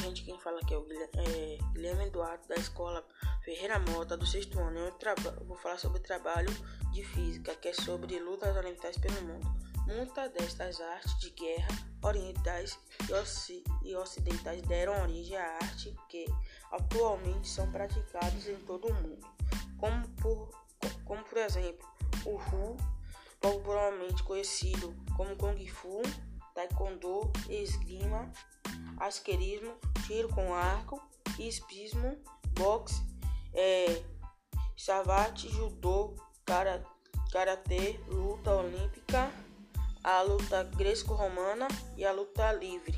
gente, quem fala aqui é o Guilherme, é, Guilherme Eduardo, da escola Ferreira Mota, do sexto ano. Eu vou falar sobre o trabalho de física, que é sobre lutas orientais pelo mundo. Muitas destas artes de guerra orientais e, ocidentais deram origem à arte que atualmente são praticadas em todo o mundo, como por, como por exemplo o Hu, popularmente conhecido como Kung Fu, Taekwondo, Esgrima, Asquerismo, Tiro com Arco, Espismo, Boxe, é, Savate, Judô, Karatê, Luta Olímpica a luta greco-romana e a luta livre.